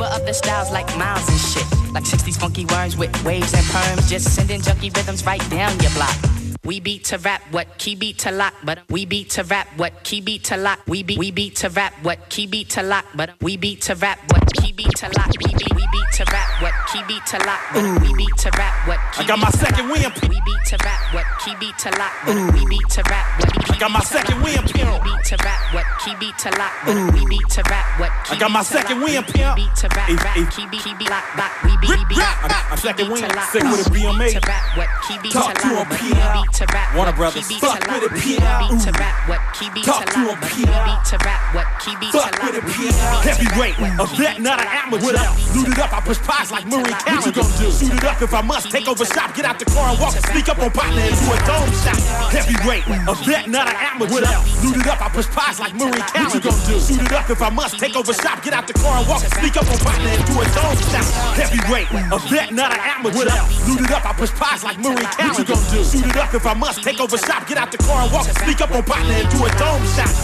Uber of the styles like miles and shit. Like 60s funky words with waves and perms. Just sending junky rhythms right down your block. We beat to rap, what key beat to lock, but we beat to rap, what key beat to lock. We beat, we beat to rap, what key beat to lock, but we beat to rap, what key beat to lock. We beat, we beat to rap, what key beat to lock, but we beat to rap, what key I got my second win. We beat to rap, what key beat to lock, but we beat to rap, what I got my second win, We beat to rap, what key beat to lock, but we beat to rap, what I got my second win, We beat to rap, rap, key beat, key beat, lock, lock. We beat, beat, key second beat win. to lock, Sick with a BMA. beat to rap, what key beat Talk to to lock, him, but we P.I. beat to rap, Warner Brothers. Fuck with it, P.I. beat to rap, what key beat Talk to lock, him, P.I. beat to rap, what key beat to Fuck with it, P.I. rap, Heavyweight, a key vet, not an amateur. Loot it up, I push pies like Marie Callender. What you gonna do? Shoot it up if I must. Take over shop, get out the car and walk. Sneak up on partner into a dome shot. Heavyweight, a vet, not an amateur. Loot it up, I push pies like Marie Callender. What you gonna do? Shoot it up if I must. Take over shop, get out the car and walk. Sneak up on partner into a dome shot. Heavyweight, a vet, not an amateur. Loot it up, I push pies like Marie Callender. What you gonna do? Shoot it up if I must. Take over shop, get out the car and walk. Sneak up on partner and do a dome shot.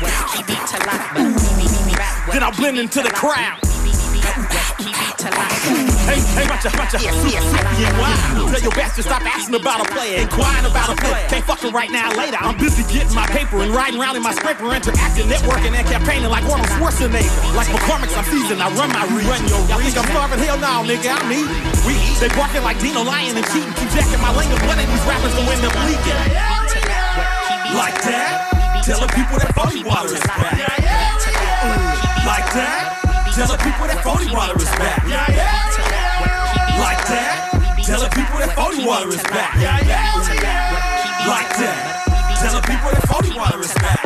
What key beat to lock, but we beat we rap, what Then I blend into the crowd. We beat we rap, what key beat to lock. Hey, hey, watch out, watch out. Yeah, wild. Tell your bastard stop asking about a player, inquiring about a player. Can't fuck him right now, later. I'm busy getting my paper and riding around in my scraper, interacting, networking, and campaigning like Arnold Schwarzenegger. Like McCormick's, I'm seasoned. I run my region. Run your Y'all think I'm starving? Hell no, nigga. I'm eating. We eat. They barking like Dino lying and cheating. Keep jacking my lingo. One of these rappers gonna end up leaking. Like that? Tell the people that phony water is back. Tell the people that phony water is back. Yeah, yeah. Like that? Tell the people that phony water is back. Yeah, yeah. Like that? Tell the people that phony water is back.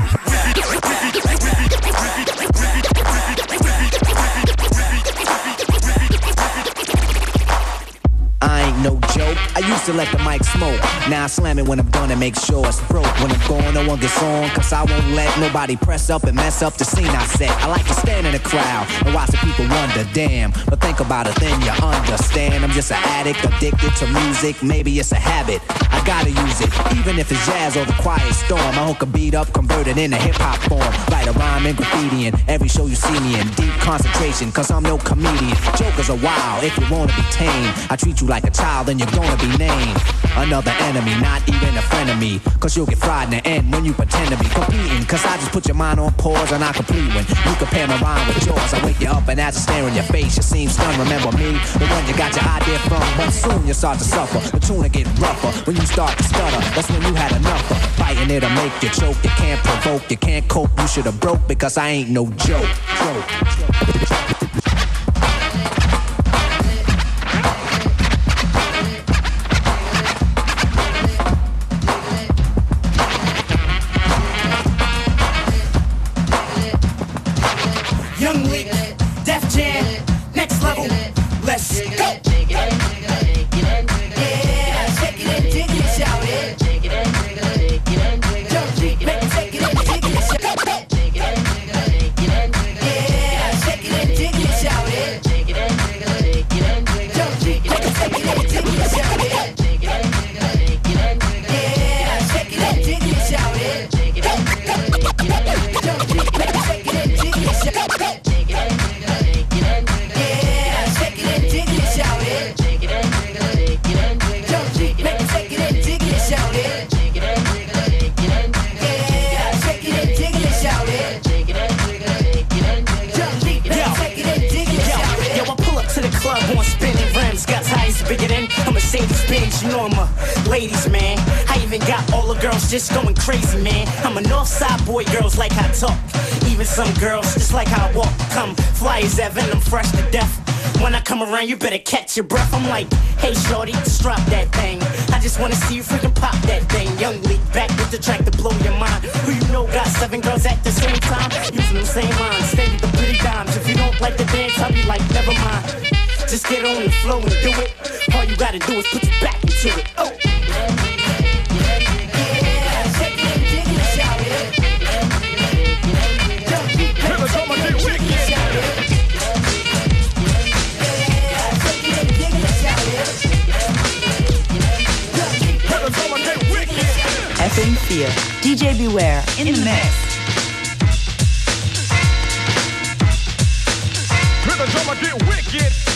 I used to let the mic smoke. Now I slam it when I'm done and make sure it's broke. When I'm gone, no one gets on. Cause I won't let nobody press up and mess up the scene I set. I like to stand in the crowd and watch the people wonder, damn. But think about it, then you understand. I'm just an addict, addicted to music. Maybe it's a habit. I gotta use it, even if it's jazz or the quiet storm. I hook a beat up, convert it into hip hop form. Write a rhyme and graffiti in every show you see me in. Deep concentration, cause I'm no comedian. Jokers are wild if you wanna be tame. I treat you like a child and you're gonna be named. Another enemy, not even a friend of me. Cause you'll get fried in the end when you pretend to be competing. Cause I just put your mind on pause and I complete when you compare my rhyme with yours. I wake you up and as I stare in your face, you seem stunned. Remember me, the one you got your idea from. But soon you start to suffer. The will get rougher when you start to stutter. That's when you had enough of fighting it'll make you choke. You can't provoke, you can't cope. You should have broke because I ain't no joke. joke. Young better catch your breath. I'm like, hey, shorty, just drop that thing. I just wanna see you freaking pop that thing. Young leak back with the track to blow your mind. Who you know got seven girls at the same time? Using the same lines, steady the pretty dimes. If you don't like the dance, I'll be like, never mind. Just get on the flow and do it. All you gotta do is put your back mix. Rhythm gentlemen,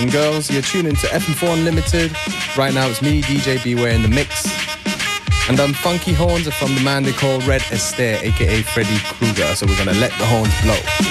and girls, you're tuning to FM4 Unlimited. Right now it's me, DJ Beware, in the mix. And um, funky horns are from the man they call Red Astaire, aka Freddy Krueger. So we're gonna let the horns blow.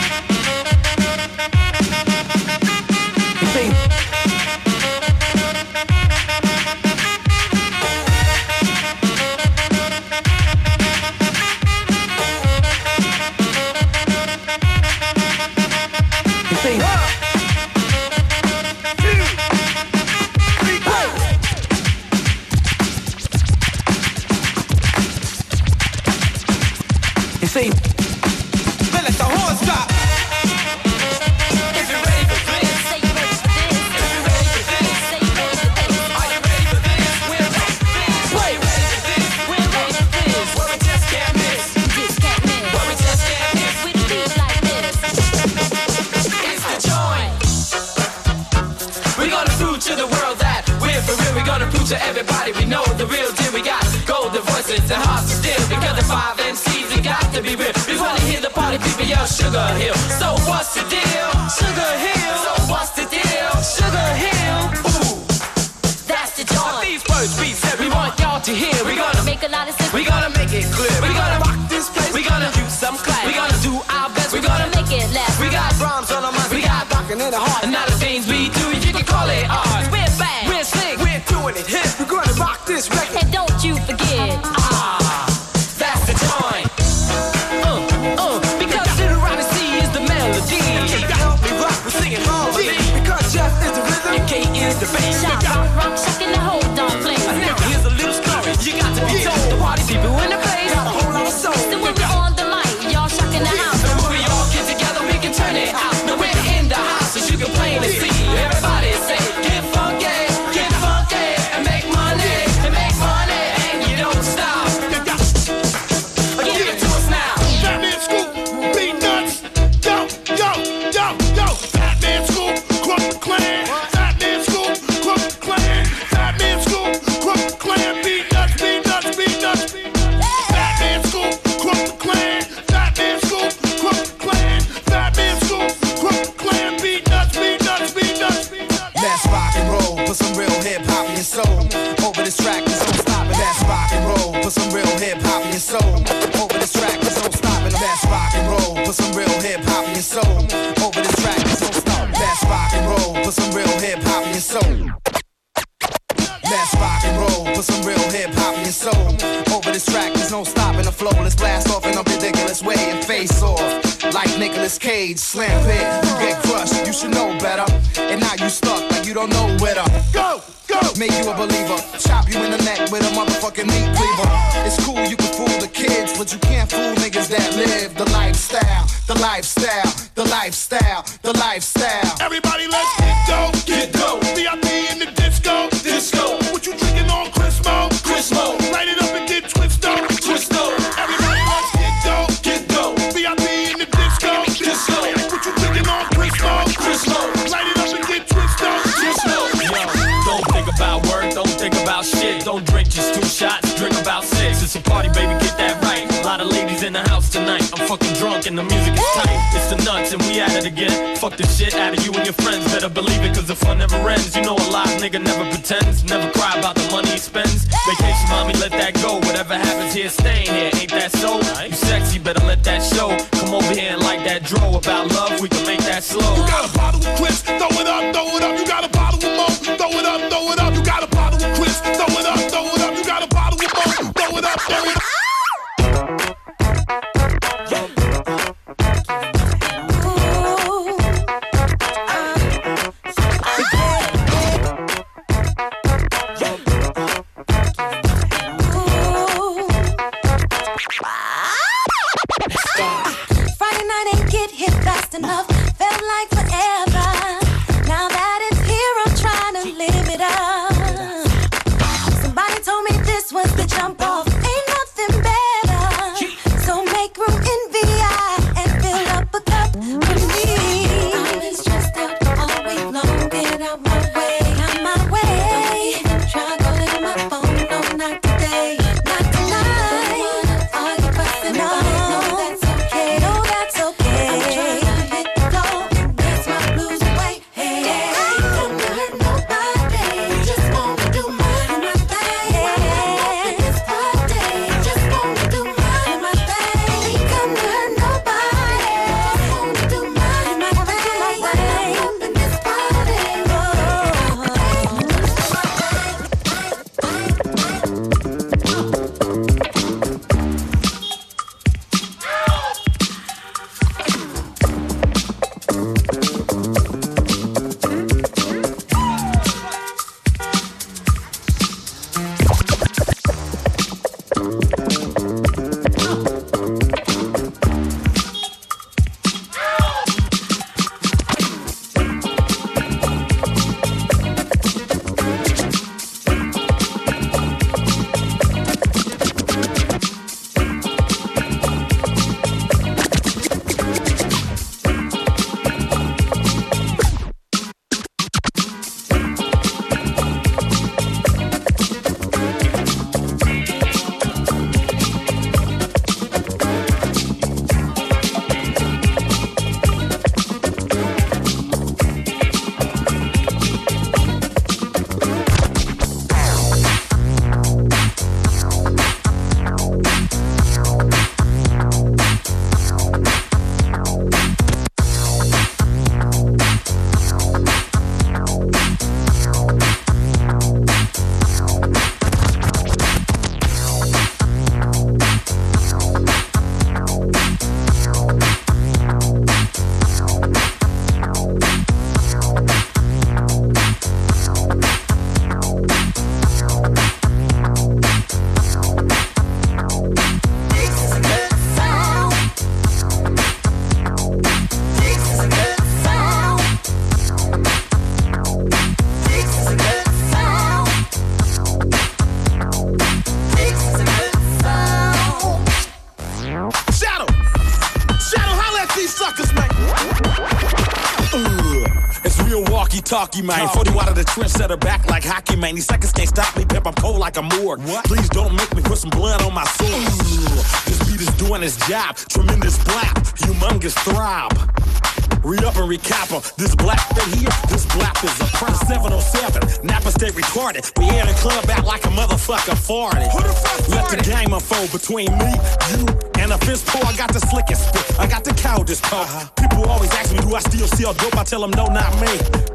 stage slam got a talkie, man. 40 watt of the trench, set her back like hockey, man. These seconds can't stop me, pimp. I'm cold like a morgue. What? Please don't make me put some blood on my sword. This beat is doing its job. Tremendous blap, humongous throb. Re up and recap 'em. This black fit here, this blap is a press 707. Napa stay retarded. We in the club out like a motherfucker farted. Who the fuck Let the game unfold between me, you, and a fist pull. I got the slickest spit. I got the coldest uh-huh. talk. People always ask me, do I still sell dope? I tell them, no, not me.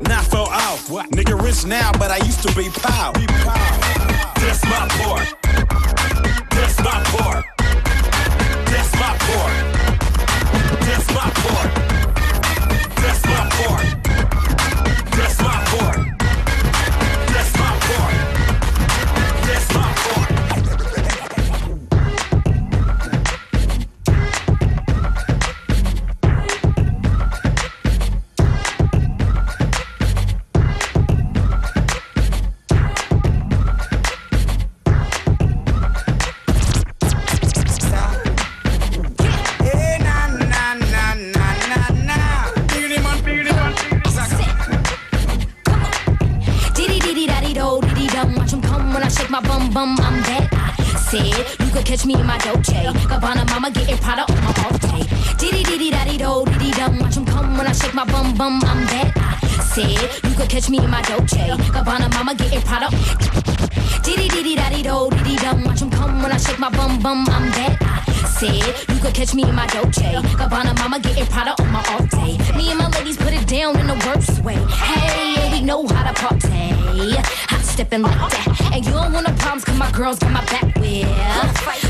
Not fell off. What? Nigga rich now, but I used to be pow. Be pow. That's my part. That's my part. That's my part. That's my part. That's my part. That's my part. My bum bum. I'm that. I said you could catch me in my Dolce. Gabbana mama getting Prada. Diddy diddy daddy do diddy dum. Watch 'em come when I shake my bum bum. I'm that. I said you could catch me in my Dolce. Gabbana mama getting Prada on my off day. Me and my ladies put it down in the worst way. Hey, we know how to party. Hot stepping like that. And you don't want no problems cause my girls got my back with.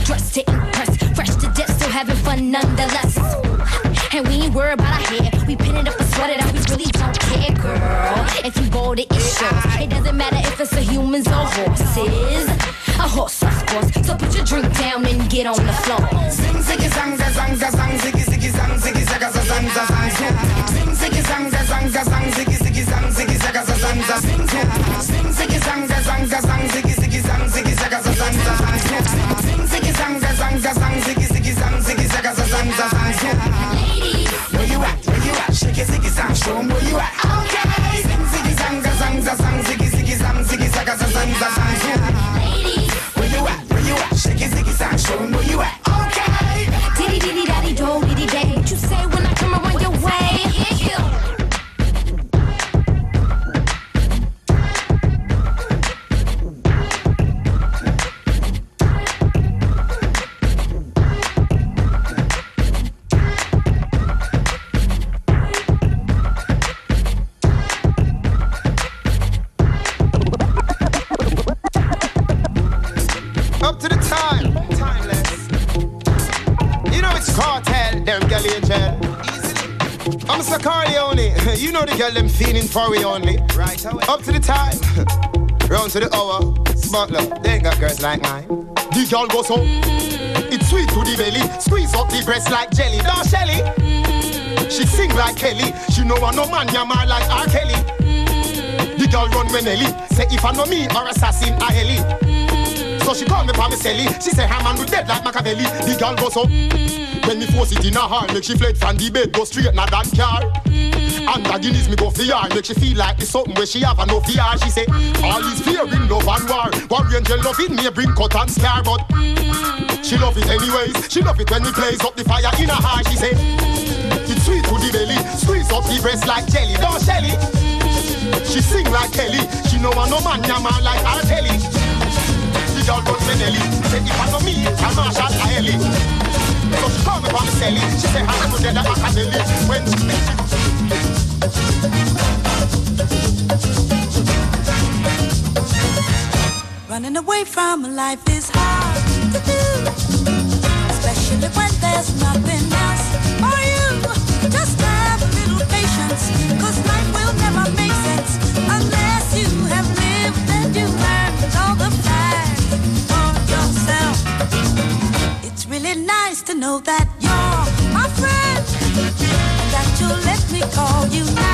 Dressed to impress, fresh to death, still having fun nonetheless. And we ain't worried about our hair. We pin it up and sweat it out. We really don't care, girl. If you bold, it shows. It doesn't matter if it's a humans or horses. A horse, of course. So put your drink down and get on the floor. Zing ziggy zang za zang za zang ziggy ziggy zang ziggy zaga za zang za zang Zing ziggy zang za zang za zang ziggy ziggy zang ziggy zaga za zang za zing Zing ziggy zang za zang za zang ziggy ziggy zang ziggy zang za zang Zing ziggy zang za zang za zang ziggy ziggy zang ziggy zang za zang you at? Where you at? Shake it ziggy zang, show 'em where you at. Okay. Zing ziggy zang za zang za zang ziggy ziggy zang ziggy zaga za zang za zang Where you at? Where you at? Shake it ziggy zang, show 'em where you at. Okay. Know the girl them feeling for we only. Right away. Up to the time. Round to the hour. Smart love. They ain't got girls like mine. The girl goes so. Mm-hmm. It's sweet to the belly. Squeeze up the breast like jelly. Don't Shelly. Mm-hmm. She sing like Kelly. She know I no man yammer like R. Kelly. Mm-hmm. The girl run when Ellie. Say if I know me or assassin I Ellie. So she call me pa me celly. She say her man will dead like Machiavelli. The girl goes up. When me force it in her heart, make she fled from the bed, go straight na that car. Mm-hmm. And the Guinness me go yard, make she feel like it's something where she have no fear. She say, mm-hmm. all is fear in love and war. War angel loving me bring cut and scar, but mm-hmm. she love it anyways. She love it when we blaze up the fire in her heart. She say, it's sweet to the belly, squeeze up the breast like jelly. Don't Shelly. She sing like Kelly. She know I no man yammer like R. Kelly. The girl me Nelly. Say if I know me, I'm a Ellie. So she from the. She say I'm to dead at Machiavelli. When she Running away from life is hard to do, especially when there's nothing else for you. Just have a little patience, cause life will never make sense unless you have lived and you learned all the facts for yourself. It's really nice to know that you're my friend, that you'll let me call you now.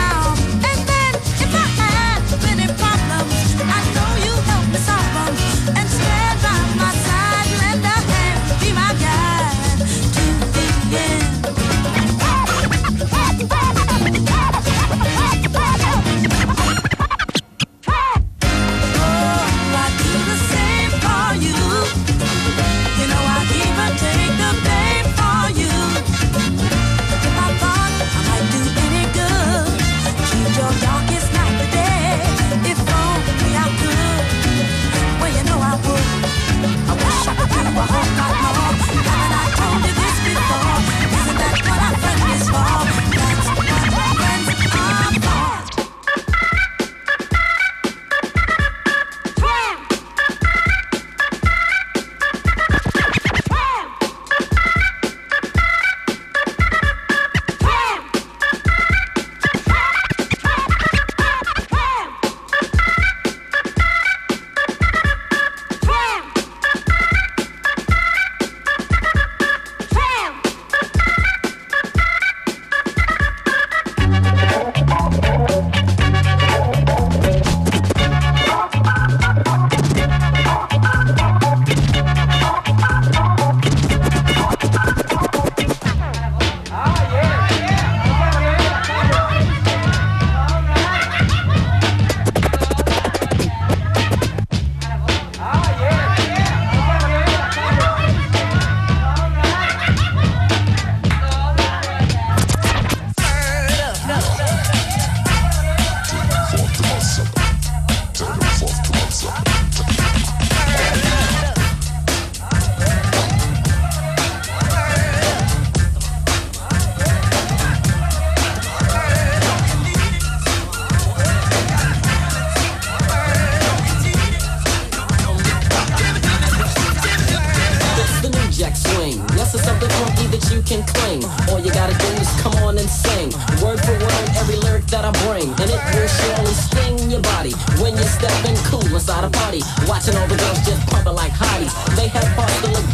You can cling. All you gotta do is come on and sing. Word for word, every lyric that I bring. And it will surely sting your body when you're stepping cool inside a party. Watching all the girls just pumping like hotties. They have parts that look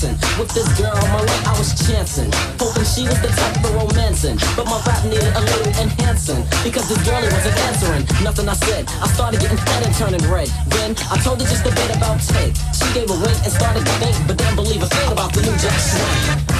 dancing. With this girl my way, I was chancing. Hoping she was the type for romancing. But my rap needed a little enhancing. Because this girlie wasn't answering. Nothing I said. I started getting fed and turning red. Then I told her just a bit about Ted. She gave a wink and started to think, but didn't believe a thing about the new Jack Swing.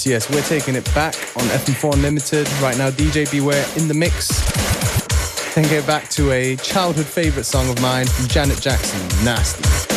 Yes, yes, we're taking it back on FM4 Unlimited. Right now, DJ Beware in the mix. Then get back to a childhood favorite song of mine from Janet Jackson, Nasty.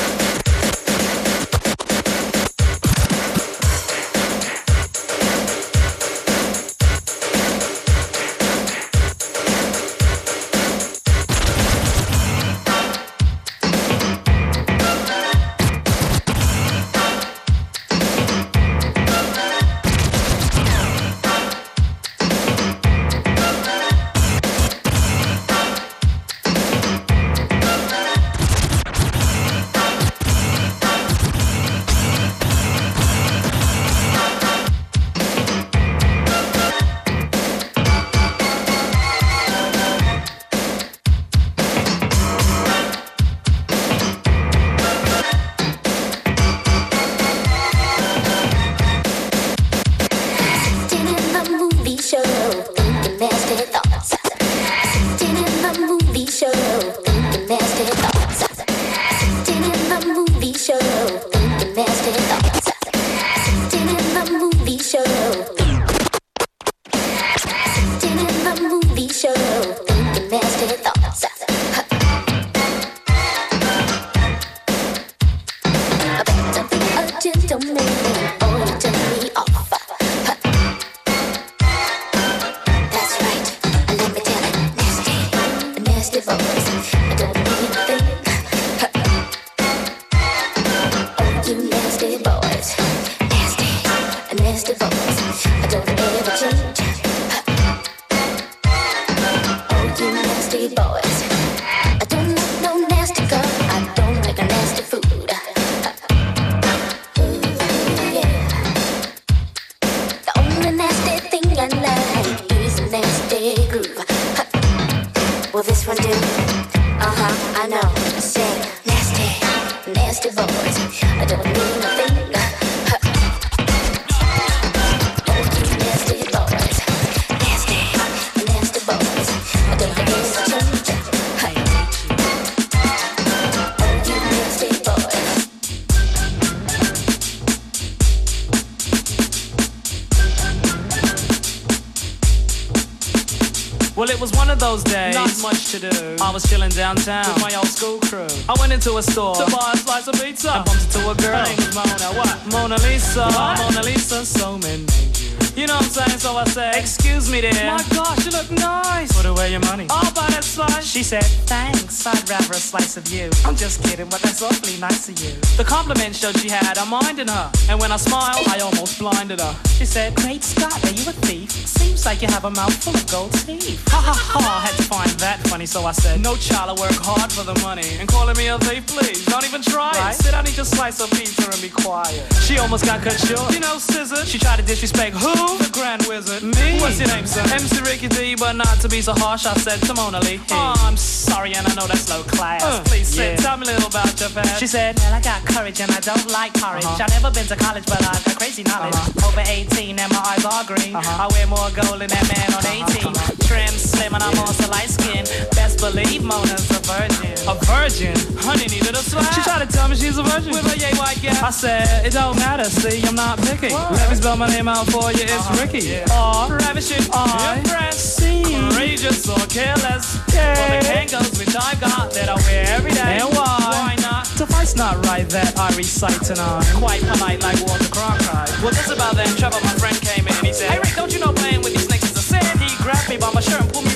Downtown with my old school crew. I went into a store to buy a slice of pizza and bumped into a girl. Her name was Mona. What? Mona Lisa. What? Mona Lisa. So many. You know what I'm saying? So I said, Excuse me, dear. My gosh, you look nice. Put away your money. I'll buy that slice. She said, Thanks. I'd rather a slice of you. I'm just kidding, but that's awfully nice of you. The compliment showed she had a mind in her, and when I smiled, I almost blinded her. She said, Great Scott, are you a thief? Seems like you have a mouth full of gold teeth. Ha ha ha! I had to find that funny, so I said, No child, I work hard for the money. And calling me a thief, please, don't even try right? it. Sit down, eat your slice of pizza, and be quiet. She almost got cut short. You know, scissor. She tried to disrespect who? The Grand Wizard. Me? What's your name, sir? MC Ricky D, but not to be so harsh, I said to Mona Lee. Hey. Oh, I'm sorry, and I know that's low class. Uh, Please sit, yeah. tell me a little about your past. She said, Well, I got courage and I don't like courage. Uh-huh. I've never been to college, but I got crazy knowledge. Uh-huh. Over 18 and my eyes are green. Uh-huh. I wear more gold than that man on 18. Uh-huh. Trim, slim, and I'm also light skin. Best believe Mona's a virgin. A virgin? Honey needed a slap. She tried to tell me she's a virgin. With a yay white gal. I said, It don't matter, see, I'm not picky. What? Let me spell my name out for you, it's uh-huh. Ricky. Yeah. R, ravishing, I, impress, C, courageous or careless. Yeah. For the Kangols which I got that I wear every day. And why? Why not? Suffice not right that I recite tonight. Quite polite like Walter Cronkite. Well, this about then, Trevor, my friend, came in and he said, Hey Rick, don't you know playing with these snakes is a sin? He grabbed me by my shirt and pulled me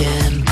again.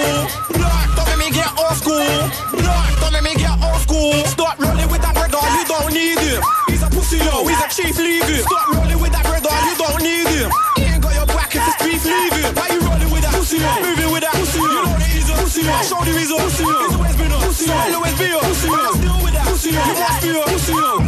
school. Don't make me get old school. Don't make me get old school. Stop rolling with that bread you don't need him. He's a pussy, yo, he's a chief, leave him. Stop rolling with that bread you don't need him. He ain't got your back if it's beef, leave him. Why you rolling with that pussy, yo? Moving with that pussy, yo. You know that he's a pussy, yo. Shoulder he's a pussy, yo. He's always been a pussy, yo. He'll always be a pussy, yo. I'm still with that pussy, yo. You must be a pussy, yo.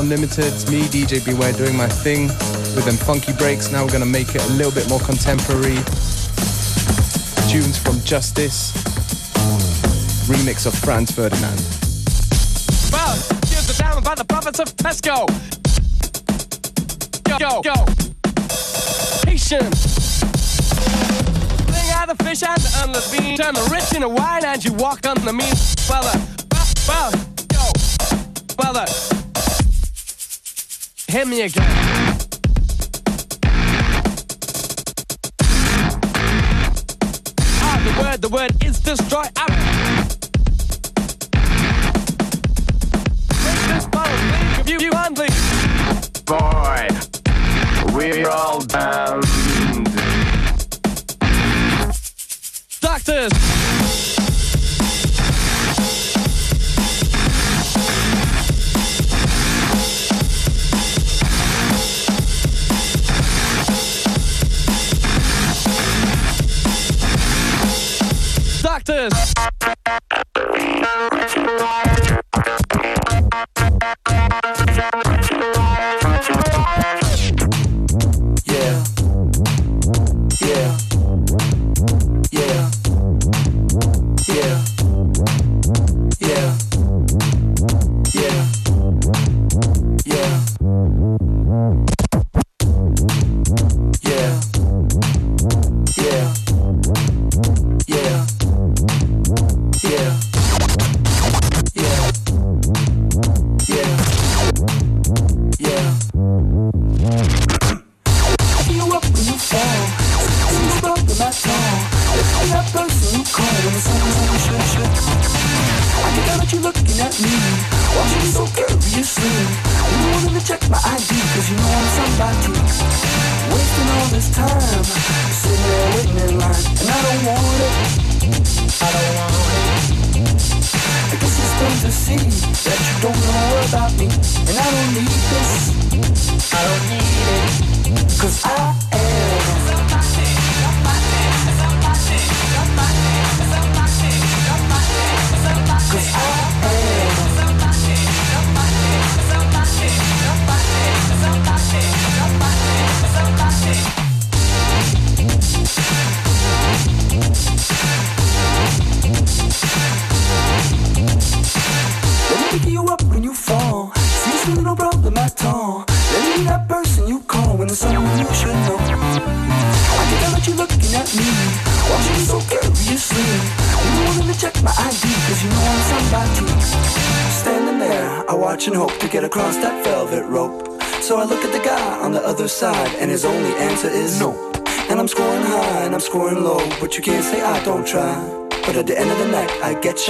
Unlimited. It's me, DJ Beware, doing my thing with them funky breaks. Now we're gonna make it a little bit more contemporary. Tunes from Justice, remix of Franz Ferdinand. Well, here's the down by the prophets of Pesco. Go, go, go. Haitian. Bring out the fish and the unless bean. Turn the rich into wine and you walk on the mean. Well, uh, well, yo, well, uh, Hit me again. Ah, the word, the word is destroy. I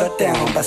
shut down by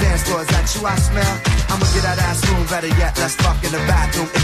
dance floor, is that you I smell? I'ma get out ass room, better yet, let's fuck in the bathroom.